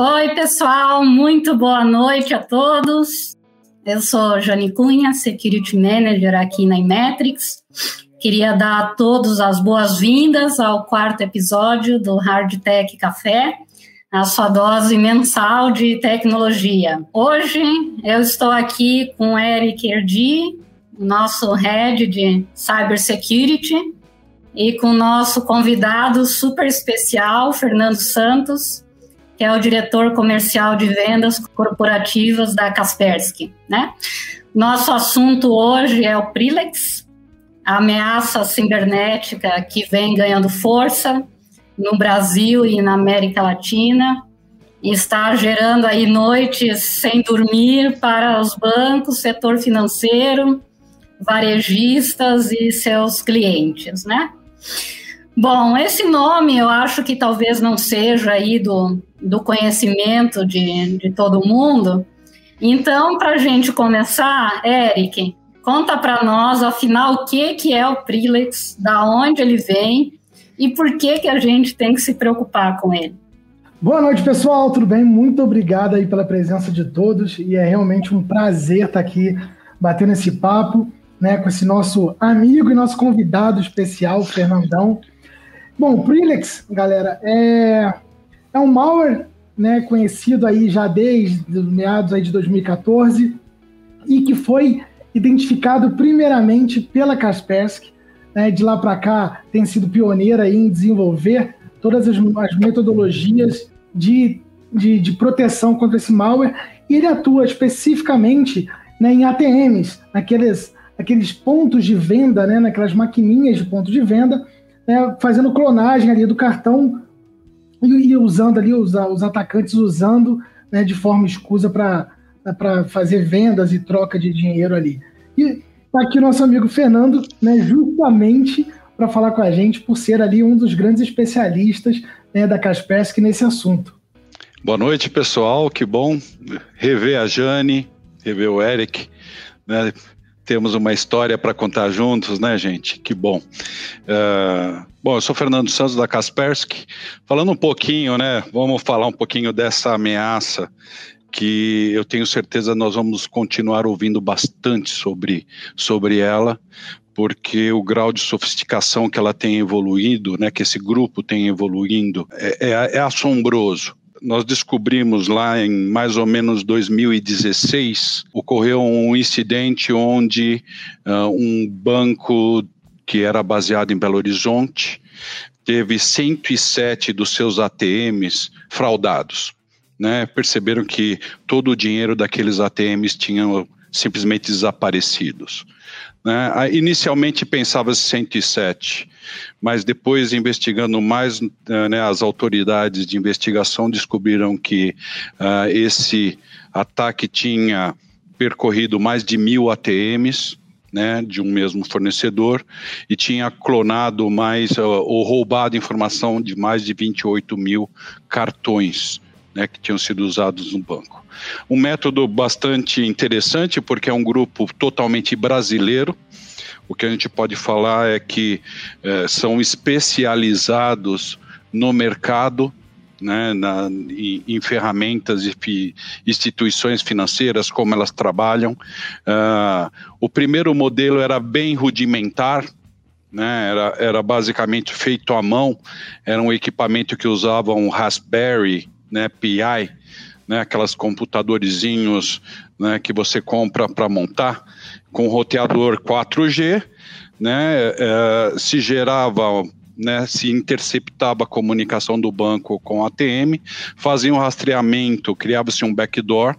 Oi, pessoal, muito boa noite a todos. Eu sou Jane Cunha, Security Manager aqui na Imetrics. Queria dar a todos as boas-vindas ao quarto episódio do Hard Tech Café, a sua dose mensal de tecnologia. Hoje eu estou aqui com Eric Erdi, nosso head de Cybersecurity, e com o nosso convidado super especial, Fernando Santos, que é o diretor comercial de vendas corporativas da Kaspersky, né? Nosso assunto hoje é o Prilex, a ameaça cibernética que vem ganhando força no Brasil e na América Latina e está gerando aí noites sem dormir para os bancos, setor financeiro, varejistas e seus clientes, né? Bom, esse nome eu acho que talvez não seja aí do, do conhecimento de, de todo mundo. Então, para a gente começar, Eric, conta para nós, afinal, o que, que é o Prilex, da onde ele vem e por que, que a gente tem que se preocupar com ele. Boa noite, pessoal, tudo bem? Muito obrigado aí pela presença de todos e é realmente um prazer estar aqui batendo esse papo né, com esse nosso amigo e nosso convidado especial, Fernandão. Bom, o Prilex, galera, é, é um malware né, conhecido aí já desde meados aí de 2014 e que foi identificado primeiramente pela Kaspersky. Né, de lá para cá tem sido pioneira em desenvolver todas as, as metodologias de, de, de, proteção contra esse malware e ele atua especificamente né, em ATMs, naqueles aqueles pontos de venda, né, naquelas maquininhas de ponto de venda, né, fazendo clonagem ali do cartão e, e usando ali os, os atacantes usando né, de forma escusa para fazer vendas e troca de dinheiro ali. E tá aqui o nosso amigo Fernando, né, justamente para falar com a gente, por ser ali um dos grandes especialistas né, da Kaspersky nesse assunto. Boa noite, pessoal. Que bom rever a Jane, rever o Eric. Né? Temos uma história para contar juntos, né, gente? Que bom. Uh, bom, eu sou Fernando Santos da Kaspersky. Falando um pouquinho, né? Vamos falar um pouquinho dessa ameaça que eu tenho certeza nós vamos continuar ouvindo bastante sobre, sobre ela, porque o grau de sofisticação que ela tem evoluído, né, que esse grupo tem evoluindo, é, é, é assombroso nós descobrimos lá em mais ou menos 2016, ocorreu um incidente onde uh, um banco que era baseado em Belo Horizonte teve 107 dos seus ATMs fraudados. Né? Perceberam que todo o dinheiro daqueles ATMs tinha simplesmente desaparecidos. Né? Inicialmente pensava-se 107, mas depois, investigando mais, eh, né, as autoridades de investigação descobriram que uh, esse ataque tinha percorrido mais de mil ATMs, né, de um mesmo fornecedor e tinha clonado mais ou roubado informação de mais de 28 mil cartões né, que tinham sido usados no banco. Um método bastante interessante, porque é um grupo totalmente brasileiro. O que a gente pode falar é que é, são especializados no mercado né, na, em, em, ferramentas e fi, instituições financeiras, como elas trabalham. Uh, o primeiro modelo era bem rudimentar, né, era, era basicamente feito à mão, era um equipamento que usava um Raspberry né, PI, né, aquelas computadorzinhos né, que você compra para montar, com roteador 4G, né, é, se gerava né, se interceptava a comunicação do banco com a ATM, fazia um rastreamento, criava-se um backdoor,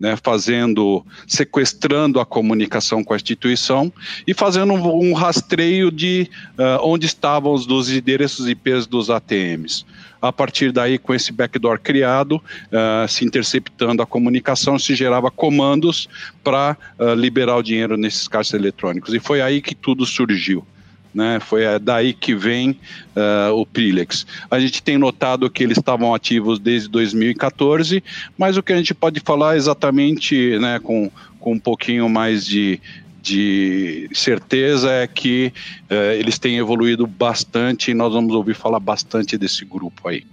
né, fazendo, sequestrando a comunicação com a instituição e fazendo um, um rastreio de uh, onde estavam os dos endereços IPs dos ATMs. A partir daí, com esse backdoor criado, uh, se interceptando a comunicação, se gerava comandos para uh, liberar o dinheiro nesses caixas eletrônicos. E foi aí que tudo surgiu. Né, foi daí que vem uh, o Prilex. A gente tem notado que eles estavam ativos desde 2014, mas o que a gente pode falar exatamente né, com, com um pouquinho mais de, de certeza é que eh, eles têm evoluído bastante e nós vamos ouvir falar bastante desse grupo aí.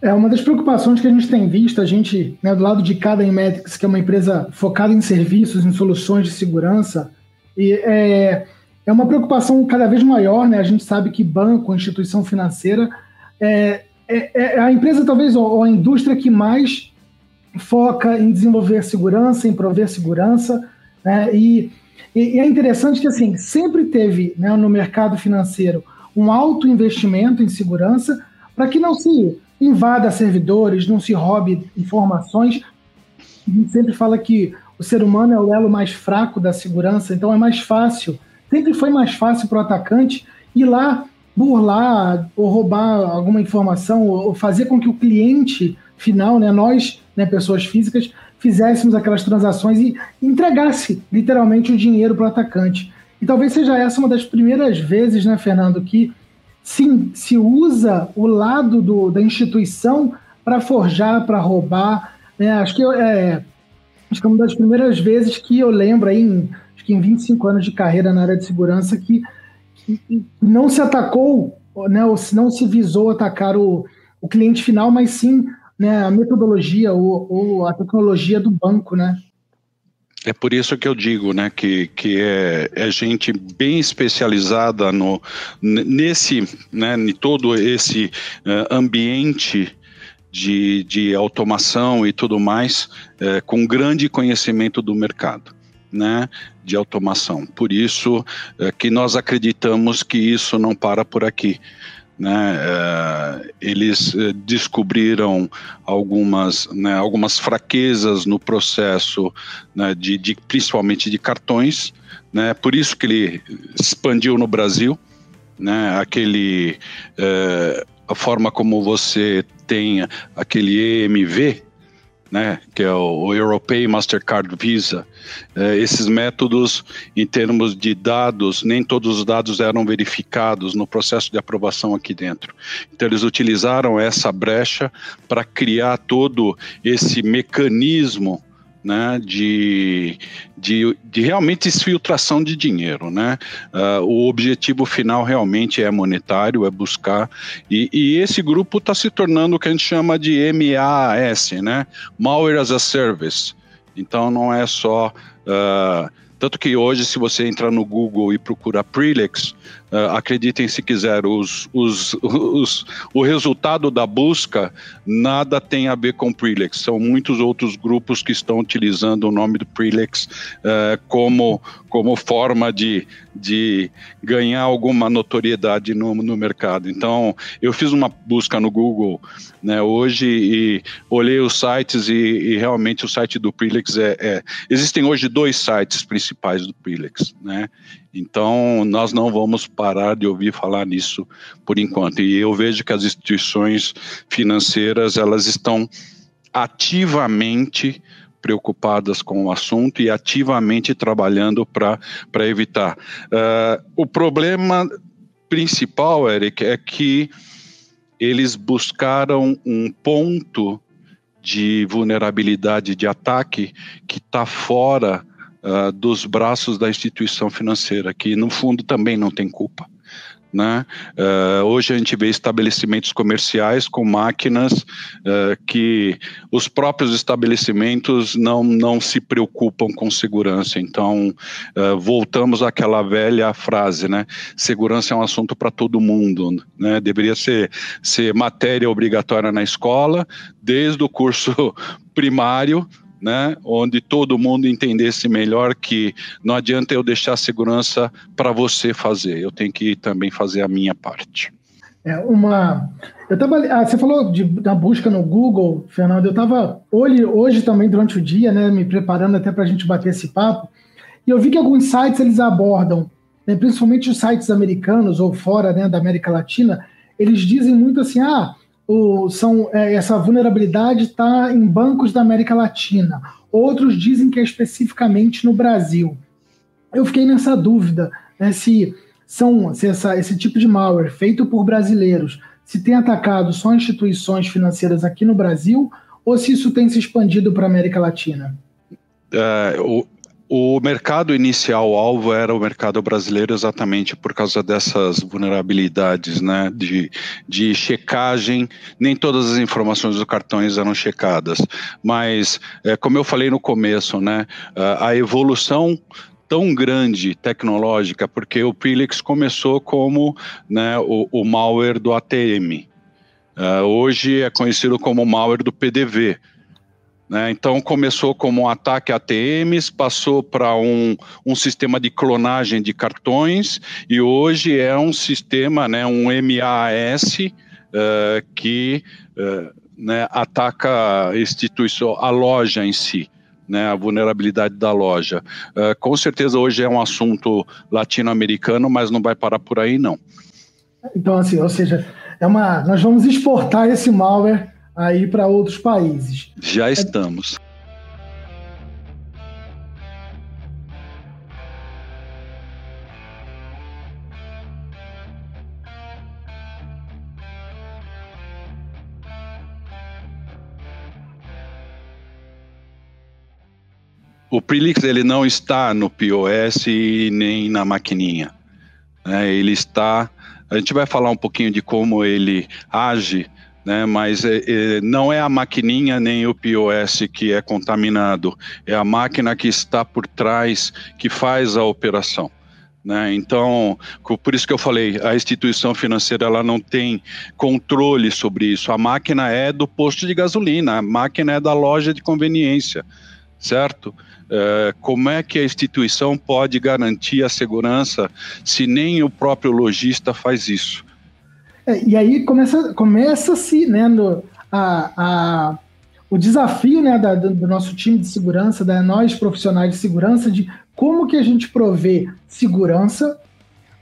É uma das preocupações que a gente tem visto, a gente, né, do lado de cada Inmetrics, que é uma empresa focada em serviços, em soluções de segurança, e é, é uma preocupação cada vez maior, né? A gente sabe que banco, instituição financeira, é, é, é a empresa talvez ou a indústria que mais foca em desenvolver segurança, em prover segurança, né? E, e, é interessante que assim sempre teve né, no mercado financeiro um alto investimento em segurança para que não se invada servidores, não se roube informações. A gente sempre fala que o ser humano é o elo mais fraco da segurança, então é mais fácil, sempre foi mais fácil para o atacante ir lá burlar ou roubar alguma informação ou fazer com que o cliente final, né, nós, né, pessoas físicas, fizéssemos aquelas transações e entregasse literalmente o dinheiro para o atacante. E talvez seja essa uma das primeiras vezes, né, Fernando, que sim, se usa o lado do, da instituição para forjar, para roubar. Né? Acho, que é, acho que é uma das primeiras vezes que eu lembro aí, em, acho que em 25 anos de carreira na área de segurança, que, que não se atacou, né, ou não se visou atacar o, o cliente final, mas sim né, a metodologia ou, ou, a tecnologia do banco, né? É por isso que eu digo, né, que, que é, é gente bem especializada no, nesse, né, em todo esse uh, ambiente de, de automação e tudo mais, uh, com grande conhecimento do mercado, né, de automação. Por isso uh, que nós acreditamos que isso não para por aqui. Né, uh, eles uh, descobriram algumas, né, algumas fraquezas no processo, né, de, de, principalmente de cartões, né, por isso que ele expandiu no Brasil, né, aquele, uh, a forma como você tem aquele EMV, né, que é o Europay Mastercard Visa. É, esses métodos, em termos de dados, nem todos os dados eram verificados no processo de aprovação aqui dentro. Então, eles utilizaram essa brecha para criar todo esse mecanismo né, de, de, de realmente exfiltração de dinheiro. Né? Uh, o objetivo final realmente é monetário, é buscar, e, e esse grupo está se tornando o que a gente chama de MAS, né? Malware as a Service. Então não é só uh, tanto que hoje, se você entrar no Google e procurar Prelex, uh, acreditem se quiser, os, os, os, o resultado da busca nada tem a ver com Prelex. São muitos outros grupos que estão utilizando o nome do Prelex uh, como, como forma de, de ganhar alguma notoriedade no, no mercado. Então, eu fiz uma busca no Google né, hoje e olhei os sites e, e realmente o site do Prelex é, é, Existem hoje dois sites principais do Prelex, né? Então, nós não vamos parar de ouvir falar nisso por enquanto. E eu vejo que as instituições financeiras, elas estão ativamente preocupadas com o assunto e ativamente trabalhando para evitar. Uh, o problema principal, Eric, é que eles buscaram um ponto de vulnerabilidade de ataque que está fora uh, dos braços da instituição financeira, que no fundo também não tem culpa. Né? Uh, hoje a gente vê estabelecimentos comerciais com máquinas uh, que os próprios estabelecimentos não, não se preocupam com segurança. Então, uh, voltamos àquela velha frase, né? Segurança é um assunto para todo mundo. Né? Deveria ser, ser matéria obrigatória na escola, desde o curso primário né, onde todo mundo entendesse melhor que não adianta eu deixar a segurança para você fazer, eu tenho que também fazer a minha parte. É uma. Eu tava, ah, você falou de, da busca no Google, Fernando. Eu estava hoje, hoje também durante o dia, né, me preparando até para a gente bater esse papo, e eu vi que alguns sites eles abordam, né, principalmente os sites americanos ou fora né, da América Latina, eles dizem muito assim, ah, o, são, é, essa vulnerabilidade está em bancos da América Latina. Outros dizem que é especificamente no Brasil. Eu fiquei nessa dúvida né, se são se essa, esse tipo de malware feito por brasileiros se tem atacado só instituições financeiras aqui no Brasil ou se isso tem se expandido para a América Latina. Uh, o, mercado inicial alvo era o mercado brasileiro exatamente por causa dessas vulnerabilidades, né, de, de checagem. Nem todas as informações dos cartões eram checadas, mas é, como eu falei no começo, né, a evolução tão grande tecnológica, porque o Prelix começou como né, o, o malware do ATM. Uh, é, hoje é conhecido como malware do PDV, né? Então começou como um ataque a ATMs, passou para um, um sistema de clonagem de cartões e hoje é um sistema, né, um MAS, uh, eh, que uh, né, ataca a instituição, a loja em si. Né, a vulnerabilidade da loja. Uh, com certeza hoje é um assunto latino-americano, mas não vai parar por aí, não. Então, assim, ou seja, é uma, nós vamos exportar esse malware aí para outros países. Já estamos. O Prelix ele não está no POS nem na maquininha. Né? Ele está. A gente vai falar um pouquinho de como ele age né? Mas é, é, não é a maquininha nem o POS que é contaminado, é a máquina que está por trás que faz a operação. Né? Então, por isso que eu falei, a instituição financeira ela não tem controle sobre isso. A máquina é do posto de gasolina, a máquina é da loja de conveniência, certo? É, como é que a instituição pode garantir a segurança se nem o próprio lojista faz isso? É, e aí começa, começa-se né, no, a, a, o desafio né, da, do nosso time de segurança, da nós profissionais de segurança, de como que a gente provê segurança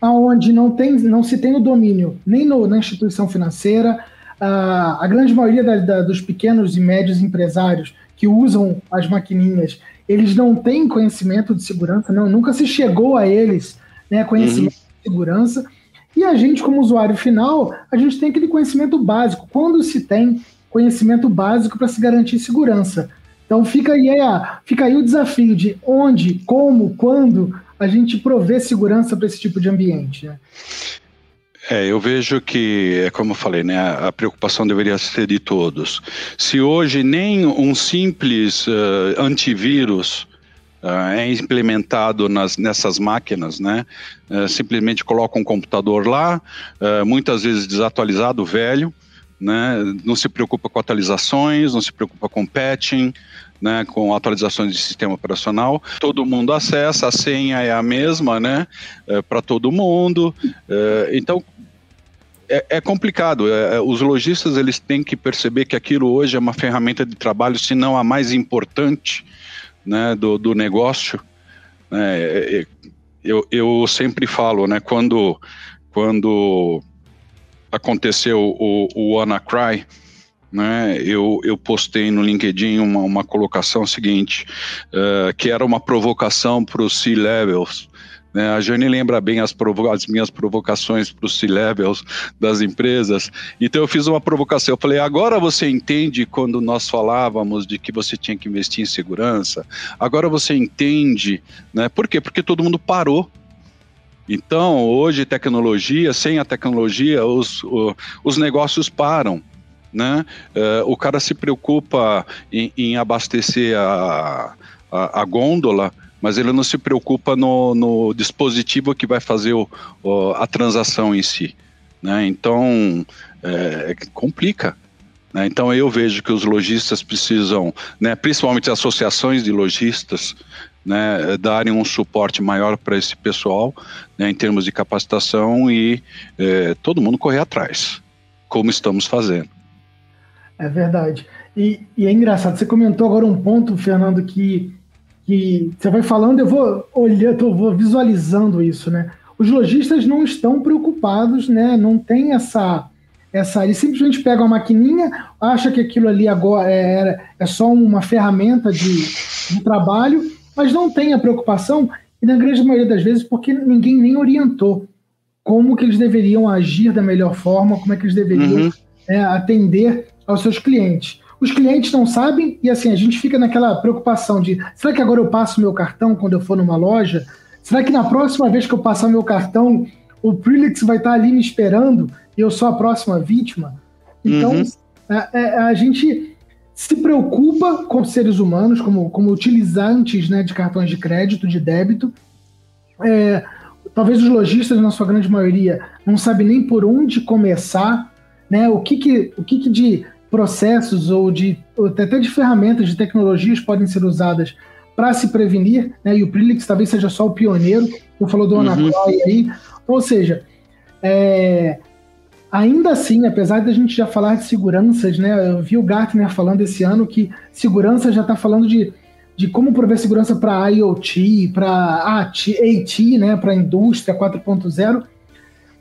aonde não, tem, não se tem o domínio nem no, na instituição financeira, a, a grande maioria da, da, dos pequenos e médios empresários que usam as maquininhas, eles não têm conhecimento de segurança, não, nunca se chegou a eles né, conhecimento uhum. de segurança, e a gente, como usuário final, a gente tem aquele conhecimento básico. Quando se tem conhecimento básico para se garantir segurança? Então fica aí, fica aí o desafio de onde, como, quando a gente provê segurança para esse tipo de ambiente. Né? É, eu vejo que, é como eu falei, né, a preocupação deveria ser de todos. Se hoje nem um simples uh, antivírus Uh, é implementado nas, nessas máquinas, né? Uh, simplesmente coloca um computador lá, uh, muitas vezes desatualizado, velho, né? Não se preocupa com atualizações, não se preocupa com patching, né? Com atualizações de sistema operacional. Todo mundo acessa, a senha é a mesma, né? Para todo mundo. então é, é complicado. É, é, os lojistas eles têm que perceber que aquilo hoje é uma ferramenta de trabalho, se não a mais importante né, do, do negócio, né, é, é, eu, eu sempre falo, né, quando, quando aconteceu o, o WannaCry, né, eu, eu postei no LinkedIn uma, uma colocação seguinte, uh, que era uma provocação para os C-Levels? A Jane lembra bem as, as minhas provocações para os C-levels das empresas. Então eu fiz uma provocação. Eu falei: agora você entende quando nós falávamos de que você tinha que investir em segurança? Agora você entende, né? Por quê? Porque todo mundo parou. Então, hoje, tecnologia, sem a tecnologia, os, os negócios param. Né? Uh, o cara se preocupa em, em abastecer a, a, a gôndola, mas ele não se preocupa no, no dispositivo que vai fazer o, o, a transação em si. Né? Então, é, complica. Né? Então, eu vejo que os lojistas precisam, né, principalmente associações de lojistas, né, darem um suporte maior para esse pessoal né, em termos de capacitação e é, todo mundo correr atrás, como estamos fazendo. É verdade. E, e é engraçado, você comentou agora um ponto, Fernando, que que você vai falando, eu vou olhando, eu vou visualizando isso, né? Os lojistas não estão preocupados, né? Não tem essa essa, eles simplesmente pegam a maquininha, acha que aquilo ali agora é, é só uma ferramenta de, de trabalho, mas não tem a preocupação, e na grande maioria das vezes, porque ninguém nem orientou como que eles deveriam agir da melhor forma, como é que eles deveriam uhum. é, atender aos seus clientes. Os clientes não sabem e assim, a gente fica naquela preocupação de será que agora eu passo meu cartão quando eu for numa loja? Será que na próxima vez que eu passar meu cartão, o Prilix vai estar ali me esperando e eu sou a próxima vítima? Então, uhum. a, a, é, é, a, gente se preocupa com seres humanos, como, como utilizantes né, de cartões de crédito, de débito. É, talvez os lojistas, na sua grande maioria, não sabem nem por onde começar, né? O que, que, o que, que de processos ou de ou até de ferramentas de tecnologias podem ser usadas para se prevenir, né? E o Prilix talvez seja só o pioneiro. Você falou do uhum. aí. Ou seja, é, ainda assim, apesar da gente já falar de seguranças, né? Eu vi o Gartner falando esse ano que segurança já está falando de, de como prover segurança para IoT, para AT, né? Para a indústria 4.0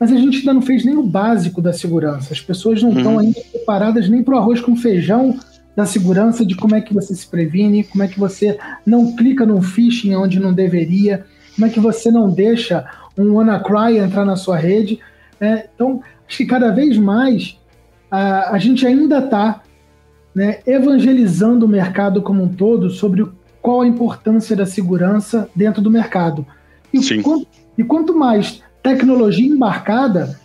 mas a gente ainda não fez nem o básico da segurança. As pessoas não estão uhum. ainda preparadas nem para o arroz com feijão da segurança, de como é que você se previne, como é que você não clica no phishing onde não deveria, como é que você não deixa um WannaCry entrar na sua rede. Né? Então, acho que cada vez mais a, a gente ainda está né, evangelizando o mercado como um todo sobre qual a importância da segurança dentro do mercado. E, quanto, e quanto mais tecnologia embarcada,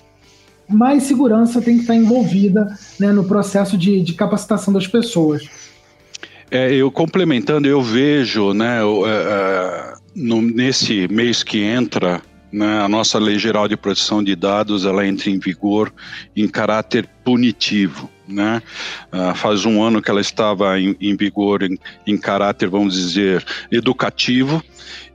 mais segurança tem que estar envolvida né, no processo de, de capacitação das pessoas. É, eu complementando, eu vejo né, é, é, no, nesse mês que entra, né, a nossa Lei Geral de Proteção de Dados ela entra em vigor em caráter punitivo. Né? Uh, faz um ano que ela estava em, em vigor em, em caráter, vamos dizer, educativo,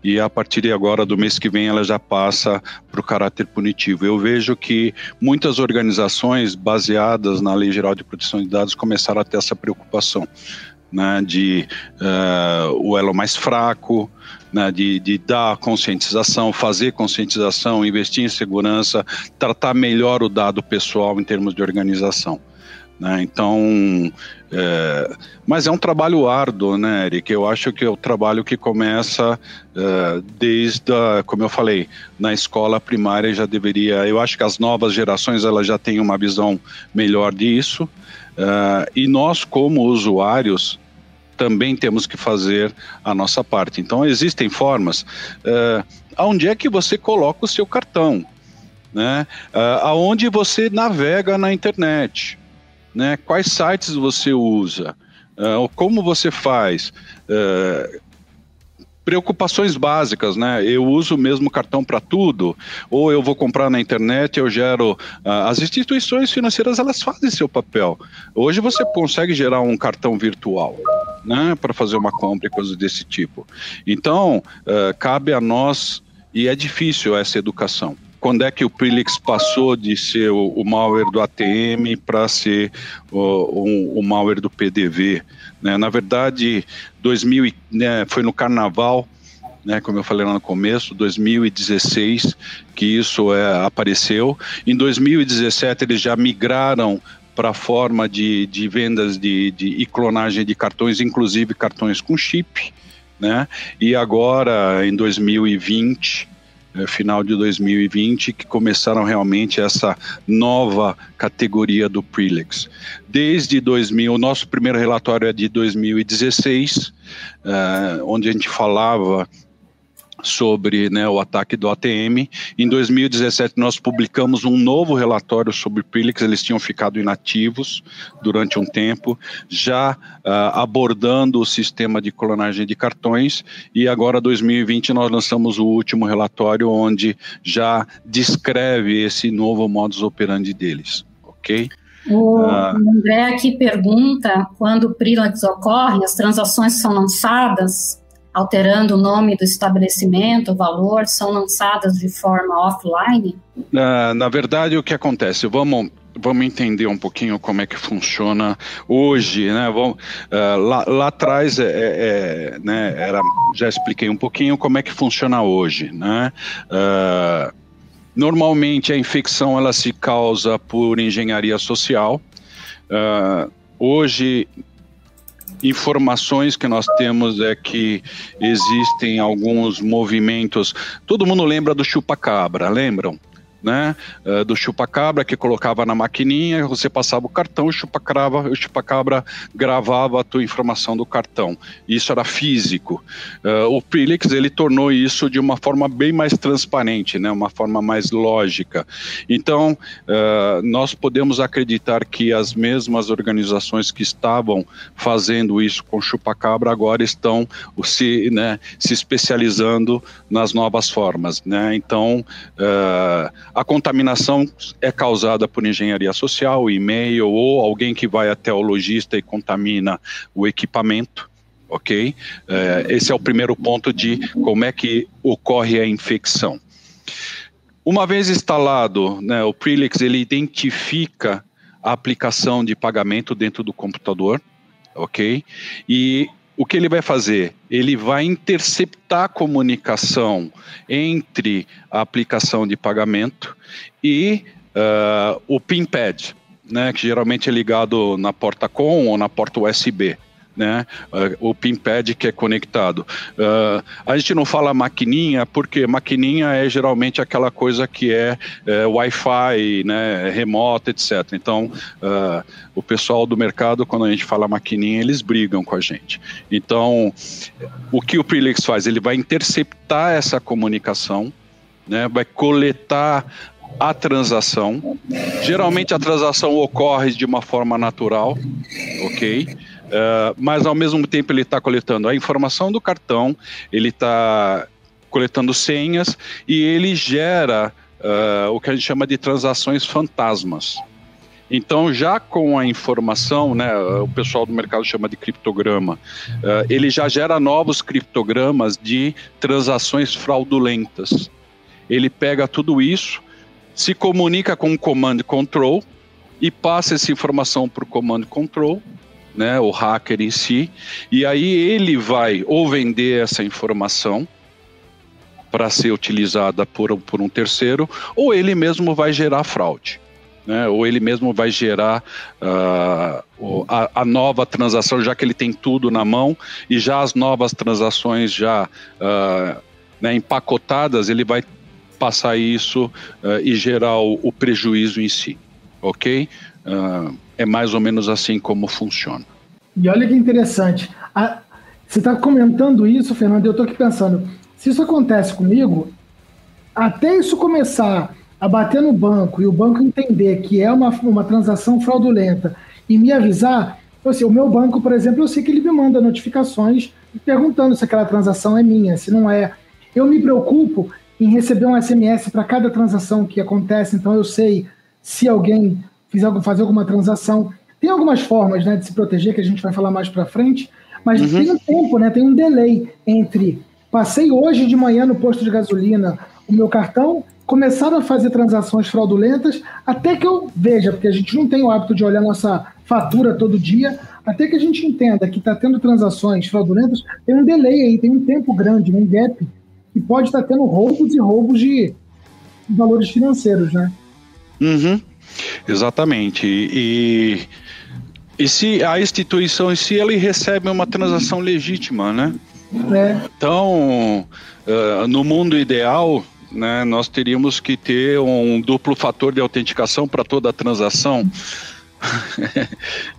e a partir de agora, do mês que vem, ela já passa para o caráter punitivo. Eu vejo que muitas organizações baseadas na Lei Geral de Proteção de Dados começaram a ter essa preocupação. Né, de uh, o elo mais fraco, né, de, de dar conscientização, fazer conscientização, investir em segurança, tratar melhor o dado pessoal em termos de organização. Né? Então, é, mas é um trabalho árduo, né, Eric? Eu acho que é o trabalho que começa é, desde, a, como eu falei, na escola primária já deveria. Eu acho que as novas gerações elas já têm uma visão melhor disso. É, e nós, como usuários, também temos que fazer a nossa parte. Então, existem formas. É, aonde é que você coloca o seu cartão? Né? É, aonde você navega na internet? Né? Quais sites você usa? Uh, como você faz? Uh, preocupações básicas, né? Eu uso o mesmo cartão para tudo, ou eu vou comprar na internet, eu gero. Uh, as instituições financeiras elas fazem seu papel. Hoje você consegue gerar um cartão virtual, né? Para fazer uma compra e coisas desse tipo. Então uh, cabe a nós e é difícil essa educação quando é que o Prilix passou de ser o, o malware do ATM para ser o, o, o, malware do PDV. Né? Na verdade, 2000, né, foi no Carnaval, né, como eu falei lá no começo, 2016 que isso é, apareceu. Em 2017 eles já migraram para a forma de, de vendas de, de e clonagem de cartões, inclusive cartões com chip. Né? E agora, em 2020, é, final de 2020 que começaram realmente essa nova categoria do Prelex. Desde 2000, o nosso primeiro relatório é de 2016, é, onde a gente falava sobre né, o ataque do ATM. Em 2017, nós publicamos um novo relatório sobre Prilix, eles tinham ficado inativos durante um tempo, já uh, abordando o sistema de clonagem de cartões, e agora, 2020, nós lançamos o último relatório, onde já descreve esse novo modus operandi deles, ok? O uh, André aqui pergunta, quando o Prilix ocorre, as transações são lançadas alterando o nome do estabelecimento, o valor, são lançadas de forma offline? Na, na verdade, o que acontece? Vamos vamos entender um pouquinho como é que funciona hoje, né? Vamos, uh, lá, lá, atrás, é, é, é, né, era, já expliquei um pouquinho como é que funciona hoje, né? Uh, normalmente a infecção ela se causa por engenharia social. Uh, hoje informações que nós temos é que existem alguns movimentos. Todo mundo lembra do chupa-cabra, lembram? Né, uh, do chupacabra que colocava na maquininha, você passava o cartão, o chupacabra, o chupacabra gravava a tua informação do cartão. Isso era físico. Uh, o Prelix ele tornou isso de uma forma bem mais transparente, né, uma forma mais lógica. Então uh, nós podemos acreditar que as mesmas organizações que estavam fazendo isso com chupacabra agora estão se, né, se especializando nas novas formas, né. Então a contaminação é causada por engenharia social, e-mail ou alguém que vai até o lojista e contamina o equipamento ok? É, esse é o primeiro ponto de como é que ocorre a infecção. Uma vez instalado, né, o Prelix ele identifica a aplicação de pagamento dentro do computador, ok? E o que ele vai fazer? Ele vai interceptar a comunicação entre a aplicação de pagamento e uh, o PIN-pad, né, que geralmente é ligado na porta COM ou na porta USB né? Uh, o PIN-pad que é conectado. Uh, a gente não fala maquininha porque maquininha é geralmente aquela coisa que é, é Wi-Fi, né? Remota, etc. Então, uh, o pessoal do mercado, quando a gente fala maquininha, eles brigam com a gente. Então, o que o Prelix faz? Ele vai interceptar essa comunicação, né? Vai coletar a transação. Geralmente a transação ocorre de uma forma natural, ok? Uh, mas ao mesmo tempo ele está coletando a informação do cartão, ele está coletando senhas e ele gera uh, o que a gente chama de transações fantasmas. Então, já com a informação, né, o pessoal do mercado chama de criptograma, uh, ele já gera novos criptogramas de transações fraudulentas. Ele pega tudo isso, se comunica com o command control e passa essa informação para o command control né, o hacker em si, e aí ele vai ou vender essa informação para ser utilizada por, por um terceiro, ou ele mesmo vai gerar fraude. Né, ou ele mesmo vai gerar uh, a, a, nova transação, já que ele tem tudo na mão, e já as novas transações já uh, né, empacotadas, ele vai passar isso uh, e gerar o, o, prejuízo em si. Ok? É mais ou menos assim como funciona. E olha que interessante. A, você está comentando isso, Fernando, eu estou aqui pensando, se isso acontece comigo, até isso começar a bater no banco e o banco entender que é uma, uma transação fraudulenta e me avisar, assim, o meu banco, por exemplo, eu sei que ele me manda notificações perguntando se aquela transação é minha, se não é. Eu me preocupo em receber um SMS para cada transação que acontece, então eu sei se alguém fizer fazer alguma transação. Tem algumas formas né, de se proteger que a gente vai falar mais para frente, mas uhum. tem um tempo, né, tem um delay entre passei hoje de manhã no posto de gasolina o meu cartão, começaram a fazer transações fraudulentas, até que eu veja, porque a gente não tem o hábito de olhar nossa fatura todo dia, até que a gente entenda que está tendo transações fraudulentas, tem um delay aí, tem um tempo grande, um gap, que pode estar tá tendo roubos e roubos de valores financeiros, né? Uhum. Exatamente. E, e se a instituição em si ela recebe uma transação legítima, né? É. Então, uh, no mundo ideal, né, nós teríamos que ter um duplo fator de autenticação para toda a transação.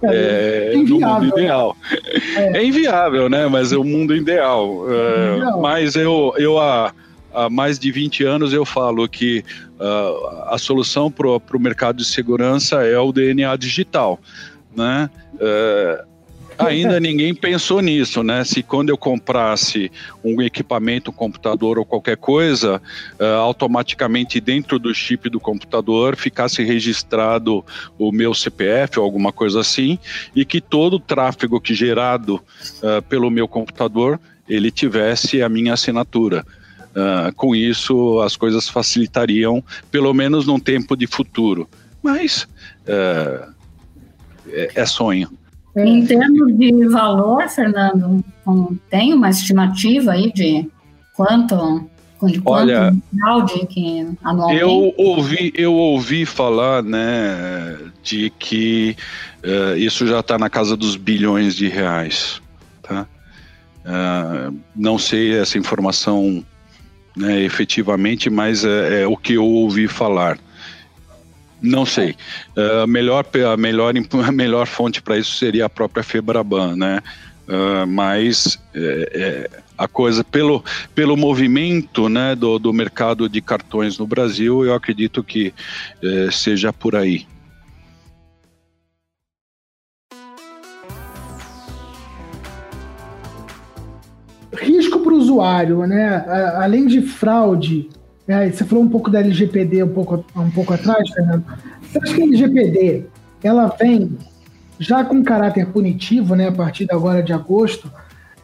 É, é, no mundo ideal. É. é. inviável, né? Mas é o mundo ideal. Uh, mas eu, eu a há mais de 20 anos eu falo que uh, a solução para o mercado de segurança é o DNA digital. Né? Uh, ainda ninguém pensou nisso, né? Se quando eu comprasse um equipamento, um computador ou qualquer coisa, uh, automaticamente dentro do chip do computador ficasse registrado o meu CPF ou alguma coisa assim, e que todo o tráfego que gerado uh, pelo meu computador ele tivesse a minha assinatura. Uh, com isso, as coisas facilitariam, pelo menos num tempo de futuro. Mas uh, é, é, sonho. Em termos de valor, Fernando, tem uma estimativa aí de quanto de Olha, fraude que anualmente? Eu ouvi, eu ouvi falar, né, de que uh, isso já está na casa dos bilhões de reais, tá? Uh, não sei essa informação né, efetivamente, mas é, é, o que eu ouvi falar. Não sei. Uh, a, melhor, a, melhor, a melhor fonte para isso seria a própria Febraban, né? Uh, mas é, é, a coisa, pelo, pelo movimento né, do, do mercado de cartões no Brasil, eu acredito que é, seja por aí. Usuário, né? Além de fraude, né? você falou um pouco da LGPD um pouco, um pouco atrás, Fernando. Você acha que a LGPD ela vem já com caráter punitivo, né? A partir de agora de agosto,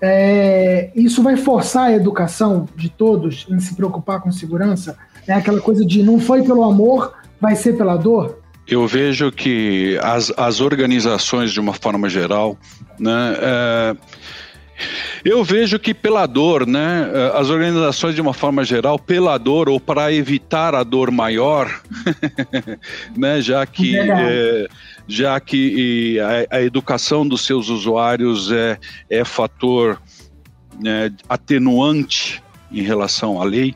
é, isso vai forçar a educação de todos em se preocupar com segurança? É aquela coisa de não foi pelo amor, vai ser pela dor? Eu vejo que as, as organizações, de uma forma geral, né, é, eu vejo que pela dor, né, eh, as organizações de uma forma geral, pela dor ou para evitar a dor maior, né, já que é, já que a, a, educação dos seus usuários é, é fator né, atenuante em relação à lei,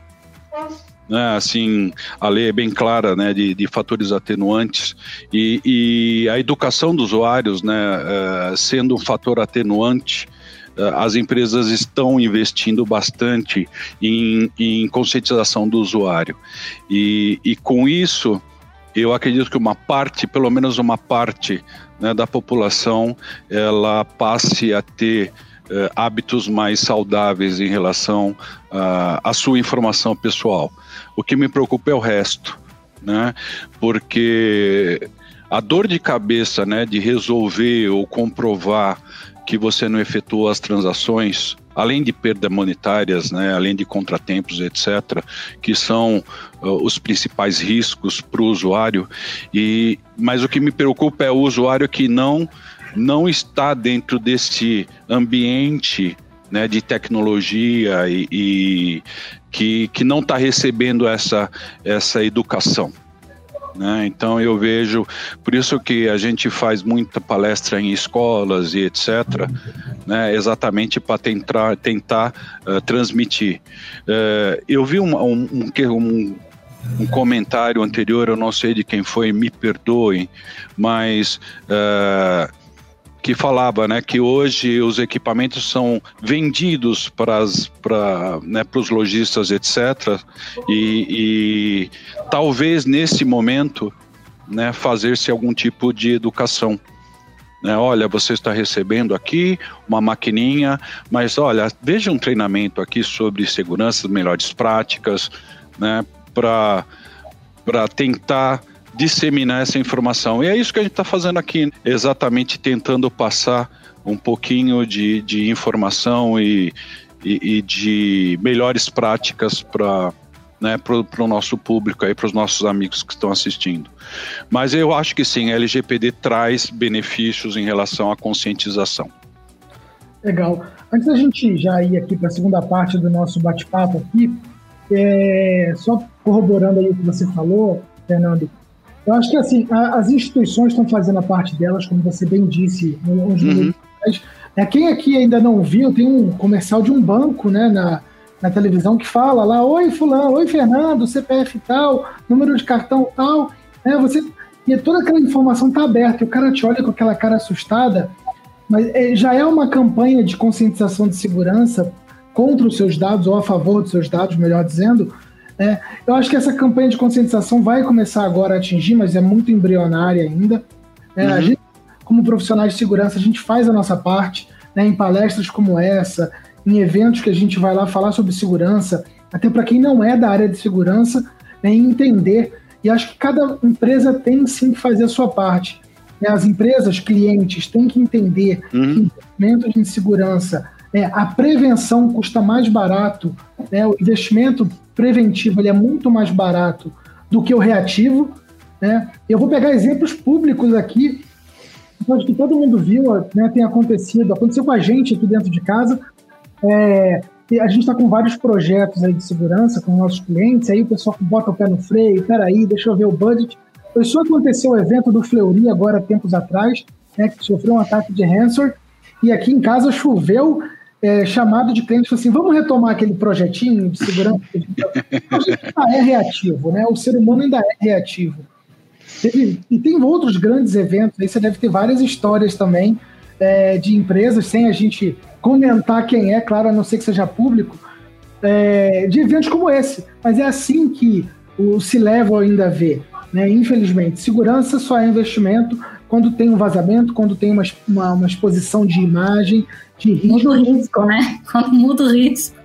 né, assim, a lei é bem clara, né, de, de fatores atenuantes e, e, a educação dos usuários, né, uh, sendo um fator atenuante, eh, as empresas estão investindo bastante em, em conscientização do usuário. E, e, com isso, eu acredito que uma parte, pelo menos uma parte né, da população, ela passe a ter uh, hábitos mais saudáveis em relação uh, à sua informação pessoal. O que me preocupa é o resto, né? Porque a dor de cabeça, né, de resolver ou comprovar que você não efetuou as transações, além de perdas monetárias, né, além de contratempos, etc., que são uh, os principais riscos para o usuário. E, mas o que me preocupa é o usuário que não, não está dentro desse ambiente né, de tecnologia e, e que, que não está recebendo essa, essa educação. Né? Então eu vejo, por isso que a gente faz muita palestra em escolas e etc, né? exatamente para tentar, tentar uh, transmitir. Uh, eu vi um, um, um, um, comentário anterior, eu não sei de quem foi, me perdoem, mas uh, que falava né, que hoje os equipamentos são vendidos para, né, os lojistas, etc. E, e talvez nesse momento né, fazer-se algum tipo de educação. Né, olha, você está recebendo aqui uma maquininha, mas olha, veja um treinamento aqui sobre segurança, melhores práticas, né, para tentar disseminar essa informação. E é isso que a gente está fazendo aqui, exatamente tentando passar um pouquinho de, de informação e, e, e de melhores práticas para né, o nosso público aí, para os nossos amigos que estão assistindo. Mas eu acho que sim, a LGPD traz benefícios em relação à conscientização. Legal. Antes da gente já ir aqui para a segunda parte do nosso bate-papo aqui, é, só corroborando aí o que você falou, Fernando, eu acho que assim, a, as instituições estão fazendo a parte delas, como você bem disse, uns uhum. é, Quem aqui ainda não viu, tem um comercial de um banco né, na, na televisão que fala lá, oi fulano, oi Fernando, CPF tal, número de cartão tal, né, você, e toda aquela informação está aberta, e o cara te olha com aquela cara assustada, mas é, já é uma campanha de conscientização de segurança contra os seus dados, ou a favor dos seus dados, melhor dizendo, é, eu acho que essa campanha de conscientização vai começar agora a atingir, mas é muito embrionária ainda. É, uhum. A gente, como profissionais de segurança, a gente faz a nossa parte né, em palestras como essa, em eventos que a gente vai lá falar sobre segurança, até para quem não é da área de segurança, né, entender. E acho que cada empresa tem sim que fazer a sua parte. Né, as empresas, clientes, têm que entender uhum. que investimentos em segurança, né, a prevenção custa mais barato, né, o investimento preventivo ele é muito mais barato do que o reativo. Né? Eu vou pegar exemplos públicos aqui, acho que todo mundo viu, né, tem acontecido, aconteceu com a gente aqui dentro de casa. É, a gente está com vários projetos aí de segurança com nossos clientes, aí o pessoal bota o pé no freio, peraí, deixa eu ver o budget. Isso aconteceu o evento do Fleury agora, tempos atrás, né, que sofreu um ataque de ransomware, e aqui em casa choveu é, chamado de cliente assim, vamos retomar aquele projetinho de segurança. a gente ainda é reativo, né? O ser humano ainda é reativo. Teve, e tem outros grandes eventos, aí você deve ter várias histórias também é, de empresas, sem a gente comentar quem é, claro, a não ser que seja público, é, de eventos como esse. Mas é assim que o se leva ainda ver. Né? Infelizmente, segurança só é investimento quando tem um vazamento, quando tem uma, uma, uma exposição de imagem, de risco. Muda o risco, né? Quando muda o risco.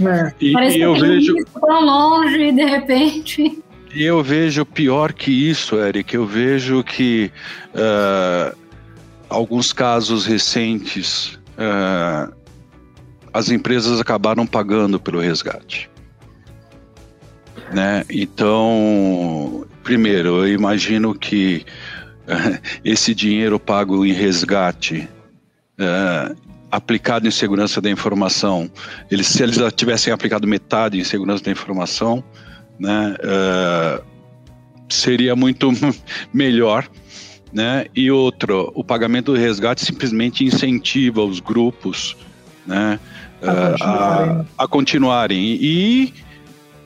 É. E, Parece e eu vejo tão longe de repente. E eu vejo pior que isso, Eric. Eu vejo que uh, alguns casos recentes uh, as empresas acabaram pagando pelo resgate. Né? Então, primeiro, eu imagino que esse dinheiro pago em resgate, é, aplicado em segurança da informação, eles, se eles tivessem aplicado metade em segurança da informação, né, é, seria muito melhor. Né? E outro, o pagamento do resgate simplesmente incentiva os grupos né, a, é, continuarem. A, a continuarem e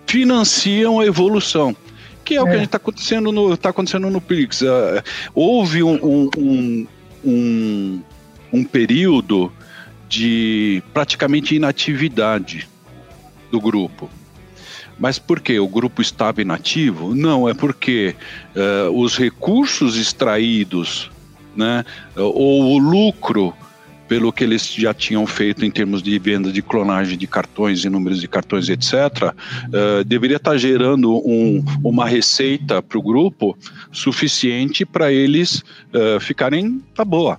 financiam a evolução que é, é, o que a é. gente está acontecendo no tá acontecendo no Pix. Uh, houve um, um, um, um, período de praticamente inatividade do grupo. Mas por que? O grupo estava inativo? Não, é porque uh, os recursos extraídos, né, ou o lucro pelo que eles já tinham feito em termos de venda de clonagem de cartões e números de cartões, etc., uh, eh, deveria estar gerando um, uma receita para o grupo suficiente para eles uh, ficarem tá boa.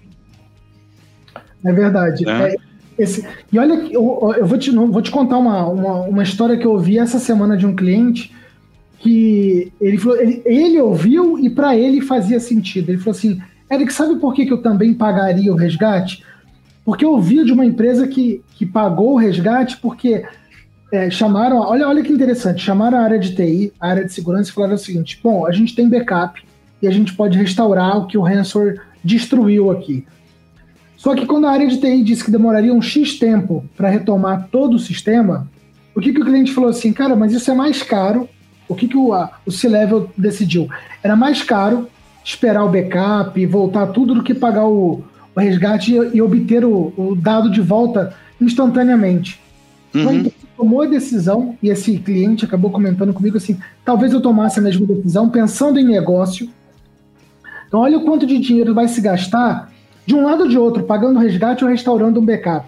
É verdade. É. É, esse, e olha, eu, eu vou, te, vou te contar uma, uma, uma história que eu ouvi essa semana de um cliente que ele falou, ele, ele ouviu e para ele fazia sentido. Ele falou assim: Eric, sabe por que, que eu também pagaria o resgate? Porque eu ouvi de uma empresa que, que pagou o resgate porque é, chamaram, olha, olha que interessante, chamaram a área de TI, a área de segurança e falaram o seguinte: bom, a gente tem backup e a gente pode restaurar o que o ransomware destruiu aqui. Só que quando a área de TI disse que demoraria um X tempo para retomar todo o sistema, o que, que o cliente falou assim, cara, mas isso é mais caro. O que, que o, a, o C-Level decidiu? Era mais caro esperar o backup voltar tudo do que pagar o, o resgate e, e obter o, o, dado de volta instantaneamente. Então, uhum. Então, tomou a decisão, e esse cliente acabou comentando comigo assim: talvez eu tomasse a mesma decisão pensando em negócio. Então, olha o quanto de dinheiro vai se gastar de um lado ou de outro, pagando o resgate ou restaurando um backup.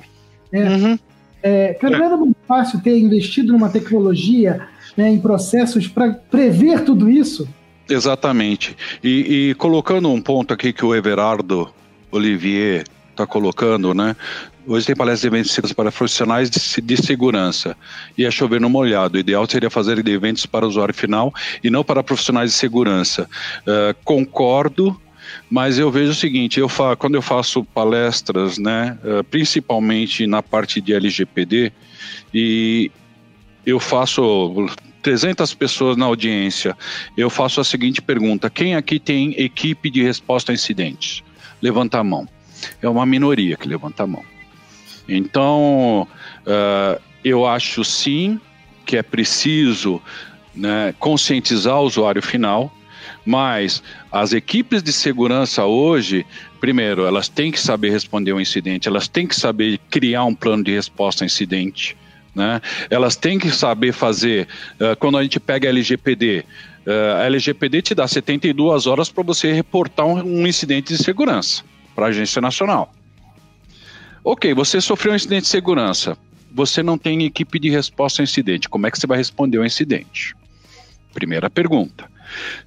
Né? Uhum. É, cara, não era muito fácil ter investido numa tecnologia, né, em processos para prever tudo isso. Exatamente. E, e, colocando um ponto aqui que o Everardo Olivier está colocando, né? Hoje tem palestras de eventos para profissionais de, de, segurança e é chover no molhado. O ideal seria fazer eventos para o usuário final e não para profissionais de segurança. Uh, concordo, mas eu vejo o seguinte: eu fa quando eu faço palestras, né, uh, principalmente na parte de LGPD, e eu faço 300 pessoas na audiência, eu faço a seguinte pergunta: quem aqui tem equipe de resposta a incidentes? levanta a mão. É uma minoria que levanta a mão. Então, uh, eu acho sim que é preciso né, conscientizar o usuário final, mas as equipes de segurança hoje, primeiro, elas têm que saber responder um incidente, elas têm que saber criar um plano de resposta a incidente. Né? Elas têm que saber fazer, uh, quando a gente pega a LGPD, Uh, a LGPD te dá 72 horas para você reportar um, um incidente de segurança para a Agência Nacional. Ok, você sofreu um incidente de segurança. Você não tem equipe de resposta ao incidente. Como é que você vai responder ao incidente? Primeira pergunta.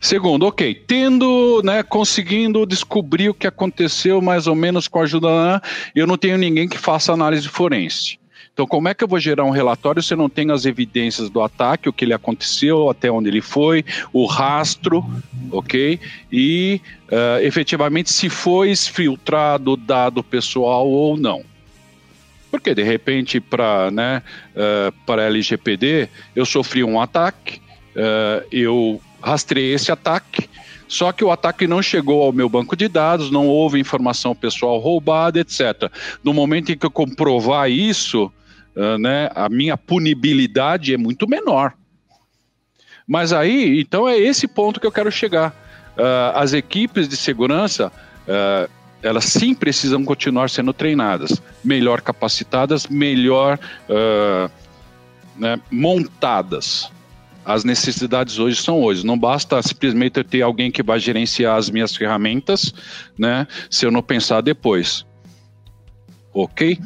Segundo, ok, tendo, né, conseguindo descobrir o que aconteceu mais ou menos com a ajuda, eu não tenho ninguém que faça análise forense. Então, como é que eu vou gerar um relatório se eu não tenho as evidências do ataque, o que ele aconteceu, até onde ele foi, o rastro, ok? E uh, efetivamente se foi filtrado dado pessoal ou não. Porque de repente para né, uh, para LGPD eu sofri um ataque, uh, eu rastrei esse ataque, Só que o ataque não chegou ao meu banco de dados, não houve informação pessoal roubada, etc. No momento em que eu comprovar isso, uh, né, a minha punibilidade é muito menor. Mas aí, então é esse ponto que eu quero chegar. Uh, as equipes de segurança, uh, elas sim precisam continuar sendo treinadas, melhor capacitadas, melhor né, montadas as necessidades hoje são hoje. Não basta simplesmente eu ter alguém que vai gerenciar as minhas ferramentas, né? Se eu não pensar depois. Ok?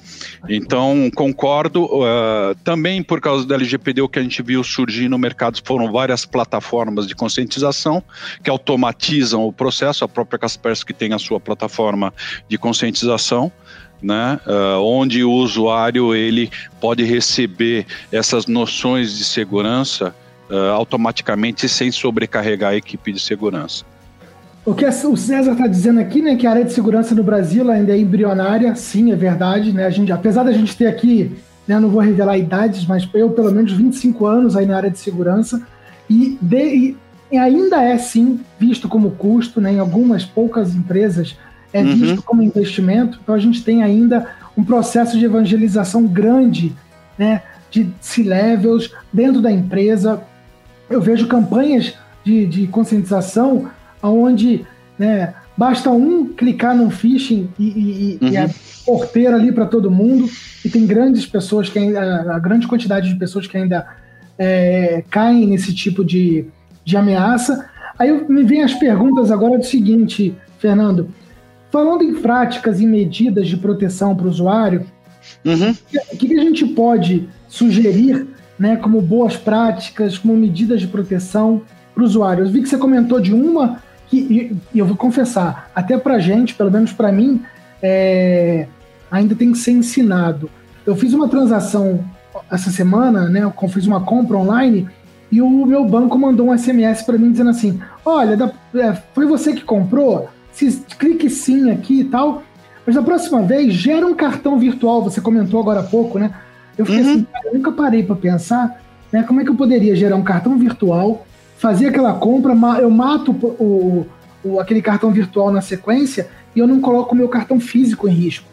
Então, concordo. Uh, também por causa da LGPD, o que a gente viu surgir no mercado foram várias plataformas de conscientização que automatizam o processo. A própria Kaspersky tem a sua plataforma de conscientização. Né, uh, onde o usuário ele pode receber essas noções de segurança uh, automaticamente sem sobrecarregar a equipe de segurança. O que o César está dizendo aqui, né, que a área de segurança no Brasil ainda é embrionária, sim, é verdade, né? A gente, apesar da gente ter aqui, né, não vou revelar idades, mas eu pelo menos 25 anos aí na área de segurança e, de, e ainda é sim visto como custo, né? Em algumas poucas empresas é uhum. visto como investimento. Então a gente tem ainda um processo de evangelização grande, né? De C-levels dentro da empresa, eu vejo campanhas de, de conscientização onde né, basta um clicar num phishing e, e, uhum. e é porteira ali para todo mundo, e tem grandes pessoas que ainda, a grande quantidade de pessoas que ainda é, caem nesse tipo de, de ameaça. Aí me vem as perguntas agora do seguinte, Fernando. Falando em práticas e medidas de proteção para o usuário, uhum. o que, que a gente pode sugerir né, como boas práticas, como medidas de proteção para o usuário. Eu vi que você comentou de uma que, e, eu vou confessar, até para gente, pelo menos para mim, é, ainda tem que ser ensinado. Eu fiz uma transação essa semana, né, eu fiz uma compra online e o meu banco mandou um SMS para mim dizendo assim: Olha, da, é, foi você que comprou? Se, clique sim aqui e tal. Mas da próxima vez, gera um cartão virtual. Você comentou agora há pouco, né? Eu fiquei uhum. assim, eu nunca parei para pensar né, como é que eu poderia gerar um cartão virtual, fazer aquela compra, eu mato o, o, aquele cartão virtual na sequência e eu não coloco o meu cartão físico em risco.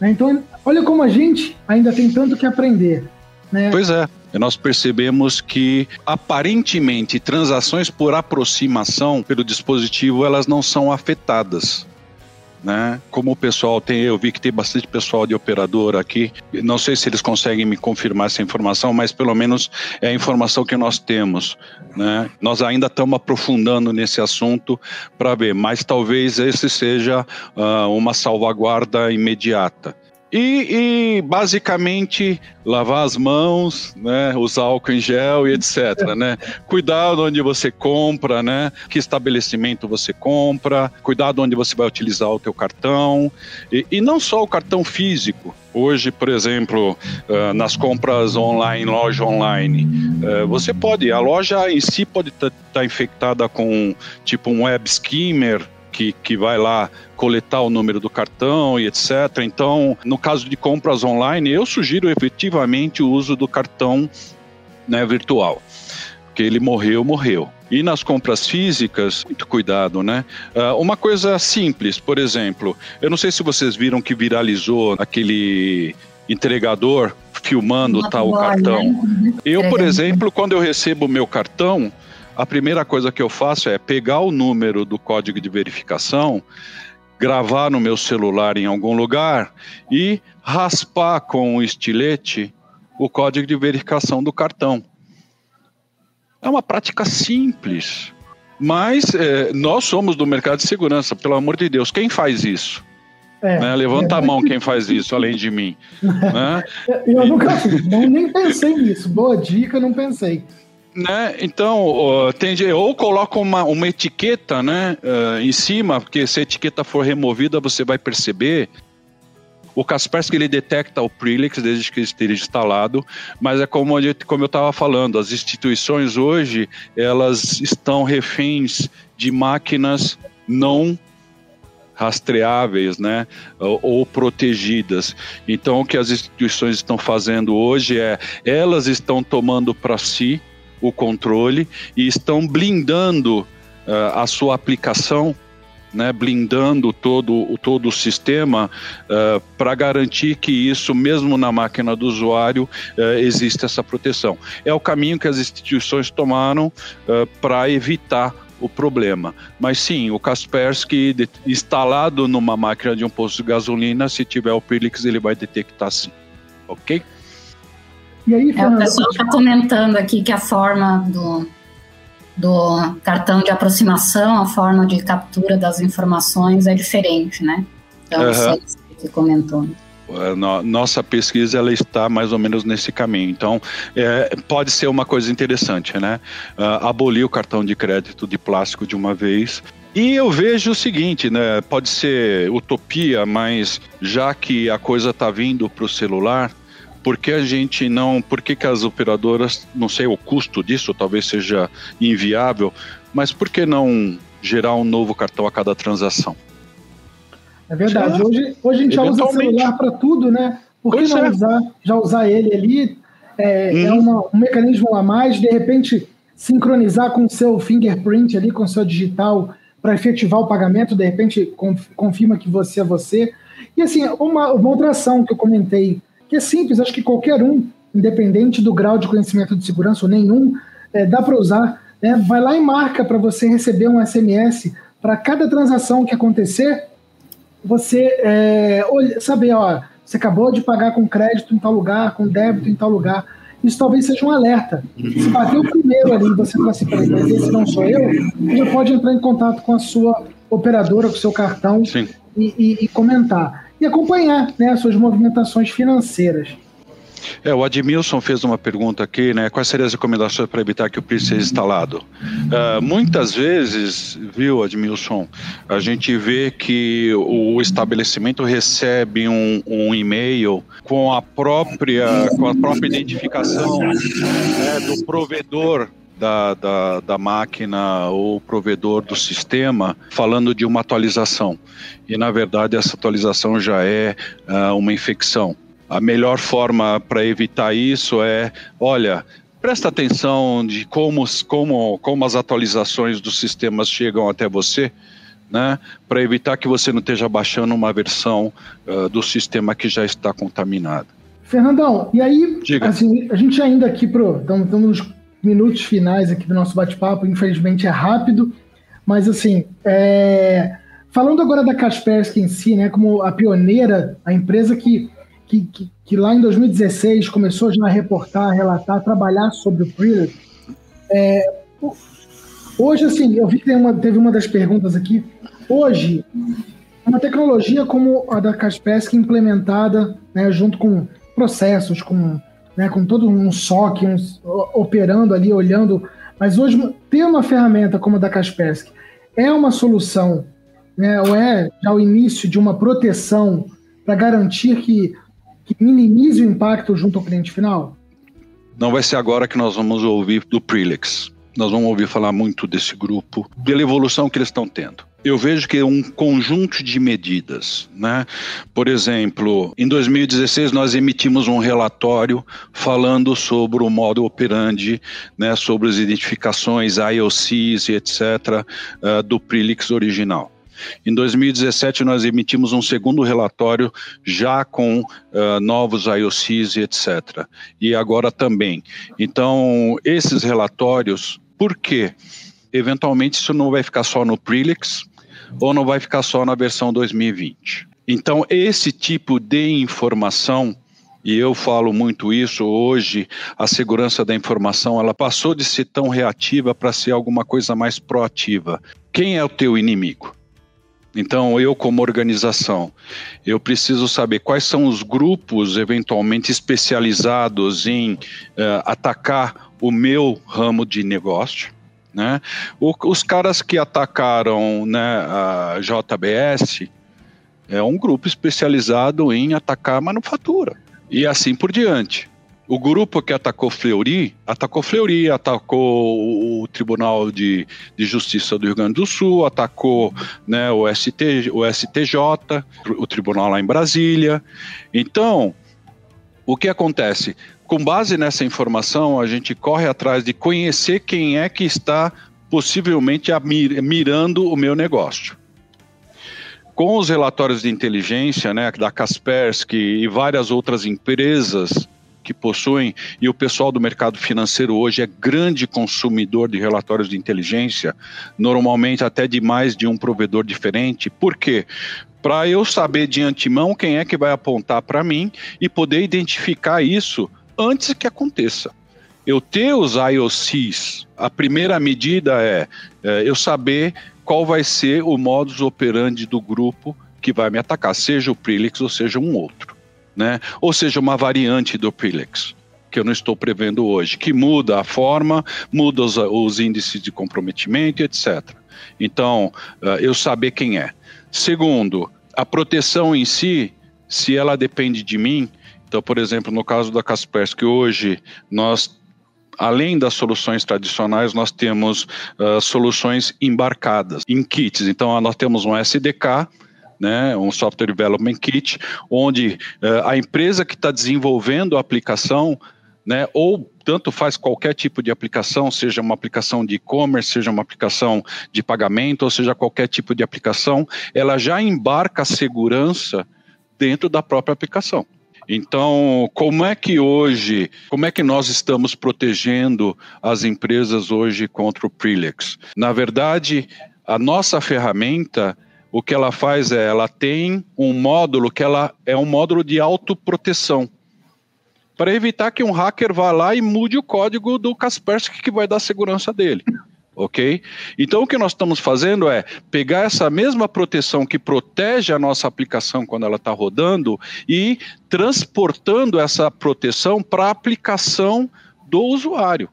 Né? Então, olha como a gente ainda tem tanto que aprender. Né? Pois é. Nós percebemos que aparentemente transações por aproximação pelo dispositivo elas não são afetadas né? Como o pessoal tem, eu vi que tem bastante pessoal de operadora aqui. Não sei se eles conseguem me confirmar essa informação, mas pelo menos é a informação que nós temos, né? Nós ainda estamos aprofundando nesse assunto para ver, mas talvez esse seja uh, uma salvaguarda imediata. E, e, basicamente lavar as mãos, né, usar álcool em gel e etc, né? Cuidado onde você compra, né? Que estabelecimento você compra, cuidado onde você vai utilizar o teu cartão e, e não só o cartão físico. Hoje, por exemplo, uh, nas compras online, loja online, uh, você pode, a loja em si pode estar tá infectada com tipo um web skimmer, que, que vai lá coletar o número do cartão e etc. Então, no caso de compras online, eu sugiro efetivamente o uso do cartão né, virtual. Porque ele morreu, morreu. E nas compras físicas, muito cuidado, né? Uh, uma coisa simples, por exemplo, eu não sei se vocês viram que viralizou aquele entregador filmando tal cartão. Né? Eu, por exemplo, quando eu recebo o meu cartão, a primeira coisa que eu faço é pegar o número do código de verificação, gravar no meu celular em algum lugar e raspar com o estilete o código de verificação do cartão. É uma prática simples, mas é, nós somos do mercado de segurança, pelo amor de Deus. Quem faz isso? É, né? Levanta é. a mão quem faz isso, além de mim. né? Eu nunca fiz, não, nem pensei nisso. Boa dica, não pensei. Né? Então, uh, tem, ou coloca uma, uma etiqueta né, uh, em cima, porque se a etiqueta for removida, você vai perceber. O Kaspersky ele detecta o Prelix desde que esteja instalado, mas é como, como eu estava falando, as instituições hoje elas estão reféns de máquinas não rastreáveis, né, ou, ou, protegidas. Então, o que as instituições estão fazendo hoje é elas estão tomando para si o controle e estão blindando uh, a sua aplicação né, blindando todo, todo o sistema uh, para garantir que isso, mesmo na máquina do usuário, uh, existe essa proteção. É o caminho que as instituições tomaram para evitar o problema. Mas sim, o Kaspersky instalado numa máquina de um posto de gasolina, se tiver o Prilix, ele vai detectar sim. Ok? E aí, é, o pessoal está comentando aqui que a forma do, do cartão de aproximação, a forma de captura das informações é diferente, né? Então, uhum. você que comentou. Nossa pesquisa ela está mais ou menos nesse caminho. Então, é, pode ser uma coisa interessante, né? Uh, abolir o cartão de crédito de plástico de uma vez. E eu vejo o seguinte, né? Pode ser utopia, mas já que a coisa está vindo para o celular, por que a gente não, por que, que as operadoras, não sei o custo disso, talvez seja inviável, mas por que não gerar um novo cartão a cada transação? É verdade. Hoje, hoje a gente já usa o celular para tudo, né? Por que não é. usar, já usar ele ali? É, é uhum. uma, um mecanismo a mais, de repente sincronizar com o seu fingerprint ali, com o seu digital, para efetivar o pagamento, de repente confirma que você é você. E assim, uma, uma outra ação que eu comentei que é simples, acho que qualquer um, independente do grau de conhecimento de segurança ou nenhum, é, dá para usar. Né? Vai lá e marca para você receber um SMS para cada transação que acontecer, você é, saber, ó, você acabou de pagar com crédito em tal lugar, com débito em tal lugar. Isso talvez seja um alerta. Se bater o primeiro ali e você falar assim, mas esse não sou eu, você pode entrar em contato com a sua operadora, com o seu cartão e, e, e comentar e acompanhar né, as suas movimentações financeiras. É, o Admilson fez uma pergunta aqui, né? Quais seriam as recomendações para evitar que o PRI seja instalado? Uh, muitas vezes, viu, Admilson, a gente vê que o estabelecimento recebe um, um e-mail com a própria, com a própria identificação né, do provedor da, da, da, máquina ou provedor do sistema falando de uma atualização. E, na verdade, essa atualização já é uh, uma infecção. A melhor forma para evitar isso é, olha, presta atenção de como, como, como as atualizações dos sistemas chegam até você, né, para evitar que você não esteja baixando uma versão uh, do sistema que já está contaminada. Fernandão, e aí, assim, a gente ainda aqui pro, estamos minutos finais aqui do nosso bate-papo. Infelizmente é rápido, mas assim, é... falando agora da Kaspersky em si, né, como a pioneira, a empresa que, que, que, que lá em 2016 começou já a reportar, a relatar, a trabalhar sobre o Prelude, é... hoje, assim, eu vi que uma, teve uma das perguntas aqui. Hoje, uma tecnologia como a da Kaspersky implementada né, junto com processos, com né, com todo um SOC um, operando ali, olhando. Mas hoje, ter uma ferramenta como a da Kaspersky é uma solução, né, ou é já o início de uma proteção para garantir que, que minimize o impacto junto ao cliente final? Não vai ser agora que nós vamos ouvir do Prelix. Nós vamos ouvir falar muito desse grupo, pela evolução que eles estão tendo eu vejo que é um conjunto de medidas. Né? Por exemplo, em 2016 nós emitimos um relatório falando sobre o modo operandi, né, sobre as identificações IOCs e etc. Uh, do Prilix original. Em 2017, nós emitimos um segundo relatório já com uh, novos IOCs e etc. E agora também. Então, esses relatórios, por quê? Eventualmente, isso não vai ficar só no Prilix, ou não vai ficar só na versão 2020. Então, esse tipo de informação e eu falo muito isso hoje, a segurança da informação, ela passou de ser tão reativa para ser alguma coisa mais proativa. Quem é o teu inimigo? Então, eu como organização, eu preciso saber quais são os grupos eventualmente especializados em uh, atacar o meu ramo de negócio né? O, os caras que atacaram né, a JBS é um grupo especializado em atacar manufatura e assim por diante. O grupo que atacou Fleury, atacou Fleury, atacou o, Tribunal de, de, Justiça do Rio Grande do Sul, atacou né, o, ST, o STJ, o tribunal lá em Brasília. Então, o que acontece? Com base nessa informação, a gente corre atrás de conhecer quem é que está possivelmente mirando o meu negócio. Com os relatórios de inteligência, né, da Kaspersky e várias outras empresas que possuem, e o pessoal do mercado financeiro hoje é grande consumidor de relatórios de inteligência, normalmente até de mais de um provedor diferente. Por quê? Para eu saber de antemão quem é que vai apontar para mim e poder identificar isso antes que aconteça eu ter os IOCs, a primeira medida é, é, eu saber qual vai ser o modus operandi do grupo que vai me atacar, seja o Prilix ou seja um outro, né? Ou seja, uma variante do Prilix que eu não estou prevendo hoje, que muda a forma, muda os, os índices de comprometimento, etc. Então, uh, eu saber quem é. Segundo, a proteção em si, se ela depende de mim, então, por exemplo, no caso da Kaspersky, hoje nós além das soluções tradicionais, nós temos uh, soluções embarcadas em kits. Então, nós temos um SDK, né, um Software Development Kit, onde uh, a empresa que está desenvolvendo a aplicação, né, ou tanto faz qualquer tipo de aplicação, seja uma aplicação de e-commerce, seja uma aplicação de pagamento, ou seja qualquer tipo de aplicação, ela já embarca a segurança dentro da própria aplicação. Então, como é que hoje, como é que nós estamos protegendo as empresas hoje contra o Prelex? Na verdade, a nossa ferramenta, o que ela faz é, ela tem um módulo que ela é um módulo de autoproteção para evitar que um hacker vá lá e mude o código do Kaspersky que vai dar segurança dele ok? Então o que nós estamos fazendo é pegar essa mesma proteção que protege a nossa aplicação quando ela está rodando e transportando essa proteção para a aplicação do usuário,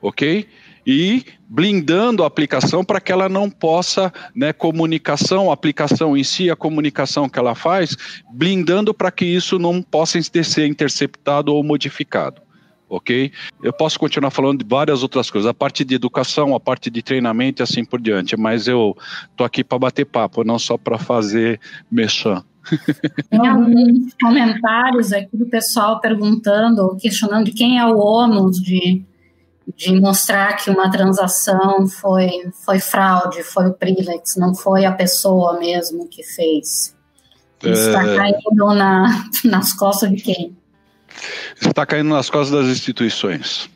ok? E blindando a aplicação para que ela não possa, né, comunicação, a aplicação em si, a comunicação que ela faz, blindando para que isso não possa ser interceptado ou modificado ok? Eu posso continuar falando de várias outras coisas, a parte de educação, a parte de treinamento e assim por diante, mas eu tô aqui para bater papo, não só para fazer mexer. Tem alguns comentários aqui do pessoal perguntando, questionando de quem é o ônus de, de mostrar que uma transação foi, foi fraude, foi o Prilex, não foi a pessoa mesmo que fez. Está é... caindo na, nas costas de quem? Está caindo nas costas das instituições.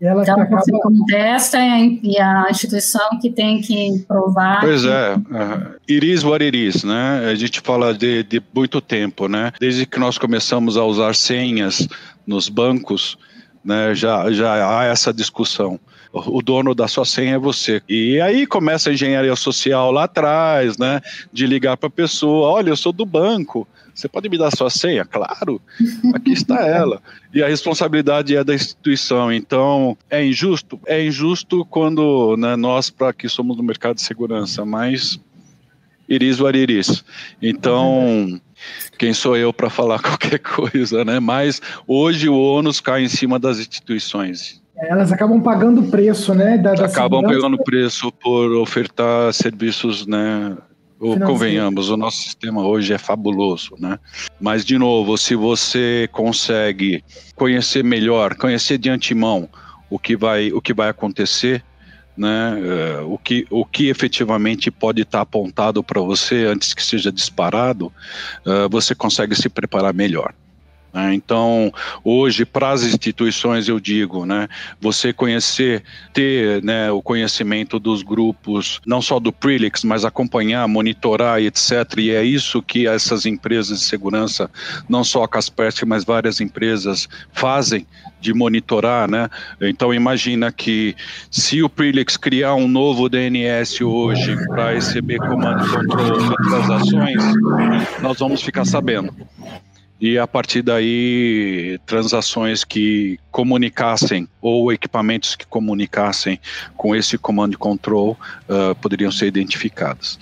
Ela então, acaba... você contesta e a instituição que tem que provar. Pois que... é, uh, iris what it is, né? A gente fala de, de muito tempo, né? Desde que nós começamos a usar senhas nos bancos, né, já, já há essa discussão. O dono da sua senha é você. E aí começa a engenharia social lá atrás, né? De ligar para a pessoa: olha, eu sou do banco. Você pode me dar sua senha? Claro, aqui está ela. E a responsabilidade é da instituição. Então, é injusto? É injusto quando né, nós, para que somos do mercado de segurança, mas iris o iris. Então, quem sou eu para falar qualquer coisa, né? Mas hoje o ônus cai em cima das instituições. Elas acabam pagando o preço, né? Da, da acabam segurança. pegando preço por ofertar serviços, né? Convenhamos, o nosso sistema hoje é fabuloso, né? Mas, de novo, se você consegue conhecer melhor, conhecer de antemão o que vai, o que vai acontecer, né? Uh, o, que, o que efetivamente pode estar apontado para você antes que seja disparado, uh, você consegue se preparar melhor. Né? Então, hoje, para as instituições, eu digo, né, você conhecer, ter né, o conhecimento dos grupos, não só do Prilix, mas acompanhar, monitorar etc. E é isso que essas empresas de segurança, não só a Kaspersky, mas várias empresas fazem de monitorar, né? Então imagina que se o Prilix criar um novo DNS hoje para receber comando e controle de transações, nós vamos ficar sabendo e a partir daí transações que comunicassem ou equipamentos que comunicassem com esse comando control uh, poderiam ser identificados.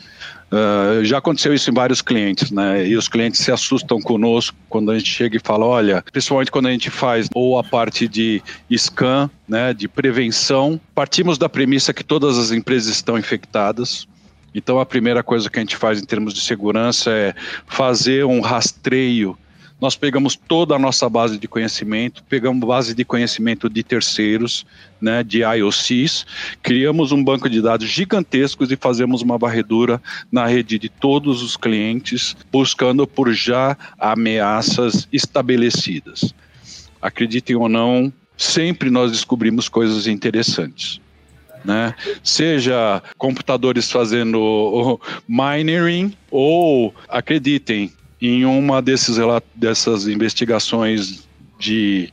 Uh, já aconteceu isso em vários clientes, né? E os clientes se assustam conosco quando a gente chega e fala, olha, principalmente quando a gente faz ou a parte de scan, né, de prevenção, partimos da premissa que todas as empresas estão infectadas, então, a primeira coisa que a gente faz em termos de segurança é fazer um rastreio nós pegamos toda a nossa base de conhecimento, pegamos base de conhecimento de terceiros, né, de IOCs, criamos um banco de dados gigantescos e fazemos uma varredura na rede de todos os clientes, buscando por já ameaças estabelecidas. Acreditem ou não, sempre nós descobrimos coisas interessantes. Né? Seja computadores fazendo mining ou acreditem em uma desses, dessas investigações de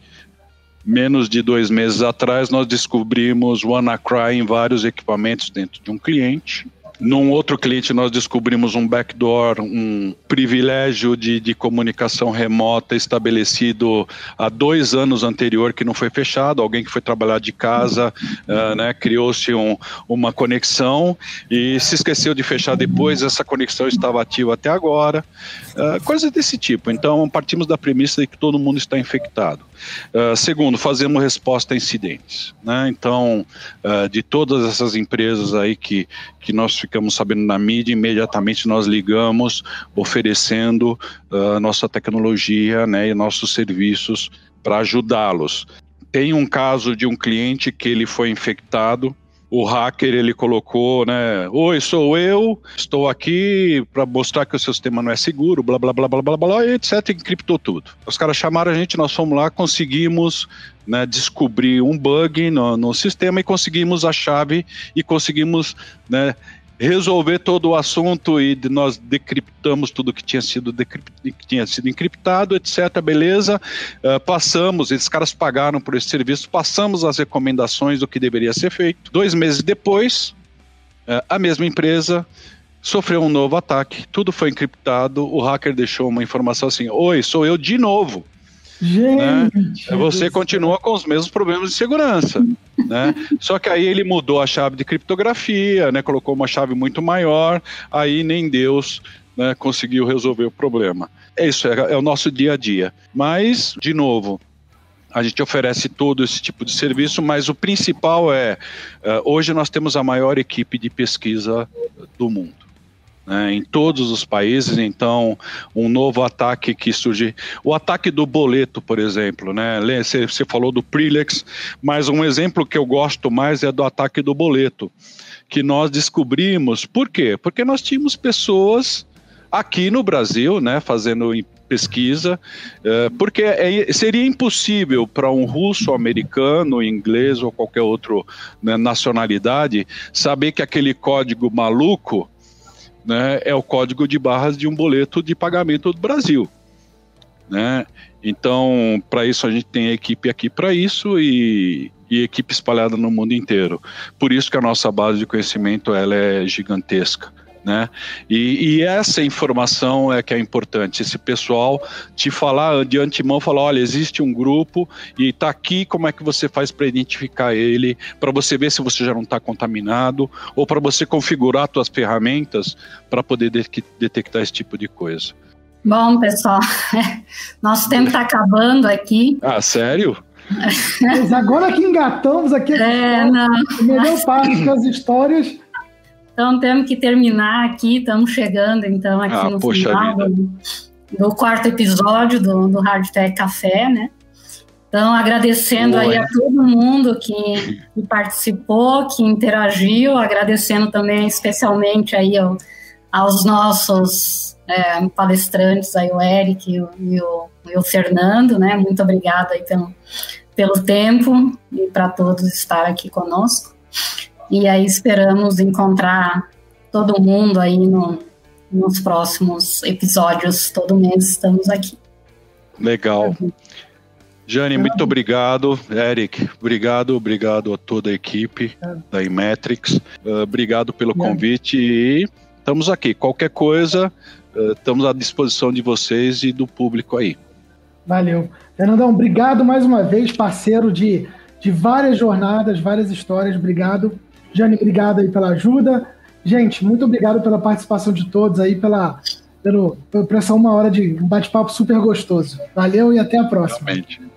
menos de dois meses atrás nós descobrimos WannaCry em vários equipamentos dentro de um cliente num outro cliente, nós descobrimos um backdoor, um privilégio de, de comunicação remota estabelecido há dois anos anterior que não foi fechado. Alguém que foi trabalhar de casa, uh, né, criou-se um, uma conexão e se esqueceu de fechar depois. Essa conexão estava ativa até agora. Uh, coisas desse tipo. Então, partimos da premissa de que todo mundo está infectado. Uh, segundo, fazemos resposta a incidentes. Né? Então, de todas essas empresas aí que, que nós ficamos sabendo na mídia, imediatamente nós ligamos oferecendo uh, nossa tecnologia né, e nossos serviços para ajudá-los. Tem um caso de um cliente que ele foi infectado o hacker ele colocou, né? Oi, sou eu, estou aqui para mostrar que o seu sistema não é seguro, blá blá blá blá blá blá, e etc. Encriptou tudo. Os caras chamaram a gente, nós fomos lá, conseguimos né, descobrir um bug no, no sistema e conseguimos a chave e conseguimos né, resolver todo o assunto e nós decriptamos tudo que tinha sido, que tinha sido encriptado, etc. Beleza. Uh, passamos, esses caras pagaram por esse serviço, passamos as recomendações do que deveria ser feito. Dois meses depois, uh, a mesma empresa sofreu um novo ataque, tudo foi encriptado, o hacker deixou uma informação assim: Oi, sou eu de novo. Gente, né? você continua com os mesmos problemas de segurança, né? Só que aí ele mudou a chave de criptografia, né? Colocou uma chave muito maior, aí nem Deus né, conseguiu resolver o problema. É isso, é, é o nosso dia a dia. Mas, de novo, a gente oferece todo esse tipo de serviço, mas o principal é, uh, hoje nós temos a maior equipe de pesquisa do mundo né, em todos os países. Então, um novo ataque que surge. O ataque do boleto, por exemplo, né? Você, falou do Prilex, mas um exemplo que eu gosto mais é do ataque do boleto, que nós descobrimos. Por quê? Porque nós tínhamos pessoas aqui no Brasil, né, fazendo pesquisa, eh, porque é, seria impossível para um russo, americano, inglês ou qualquer outra né, nacionalidade saber que aquele código maluco né, é o código de barras de um boleto de pagamento do Brasil. Né? Então, para isso a gente tem equipe aqui para isso e, e, equipe espalhada no mundo inteiro. Por isso que a nossa base de conhecimento ela é gigantesca. Né? E, e, essa informação é que é importante. Esse pessoal te falar de antemão, falar, olha, existe um grupo e está aqui. Como é que você faz para identificar ele? Para você ver se você já não está contaminado ou para você configurar suas ferramentas para poder de detectar esse tipo de coisa. Bom, pessoal, nosso tempo está acabando aqui. Ah, sério? Mas agora que engatamos aqui, é, não. a melhor parte das histórias então temos que terminar aqui, estamos chegando então aqui ah, no final do, do, quarto episódio do, do Hardtech Café, né? Então agradecendo Oi. aí a todo mundo que, que, participou, que interagiu, agradecendo também especialmente aí ao, aos nossos é, palestrantes aí, o Eric e o, e o, e o Fernando, né? Muito obrigada aí pelo, pelo tempo e para todos estar aqui conosco. E aí esperamos encontrar todo mundo aí no, nos próximos episódios. Todo mês estamos aqui. Legal. Jane, muito obrigado. Eric, obrigado, obrigado a toda a equipe da Imetrics. Uh, obrigado pelo convite e estamos aqui. Qualquer coisa, uh, estamos à disposição de vocês e do público aí. Valeu. Fernandão, obrigado mais uma vez, parceiro de, de várias jornadas, várias histórias. Obrigado Jane, obrigado aí pela ajuda. Gente, muito obrigado pela participação de todos aí, pela, pelo, por essa uma hora de bate-papo super gostoso. Valeu e até a próxima. Realmente.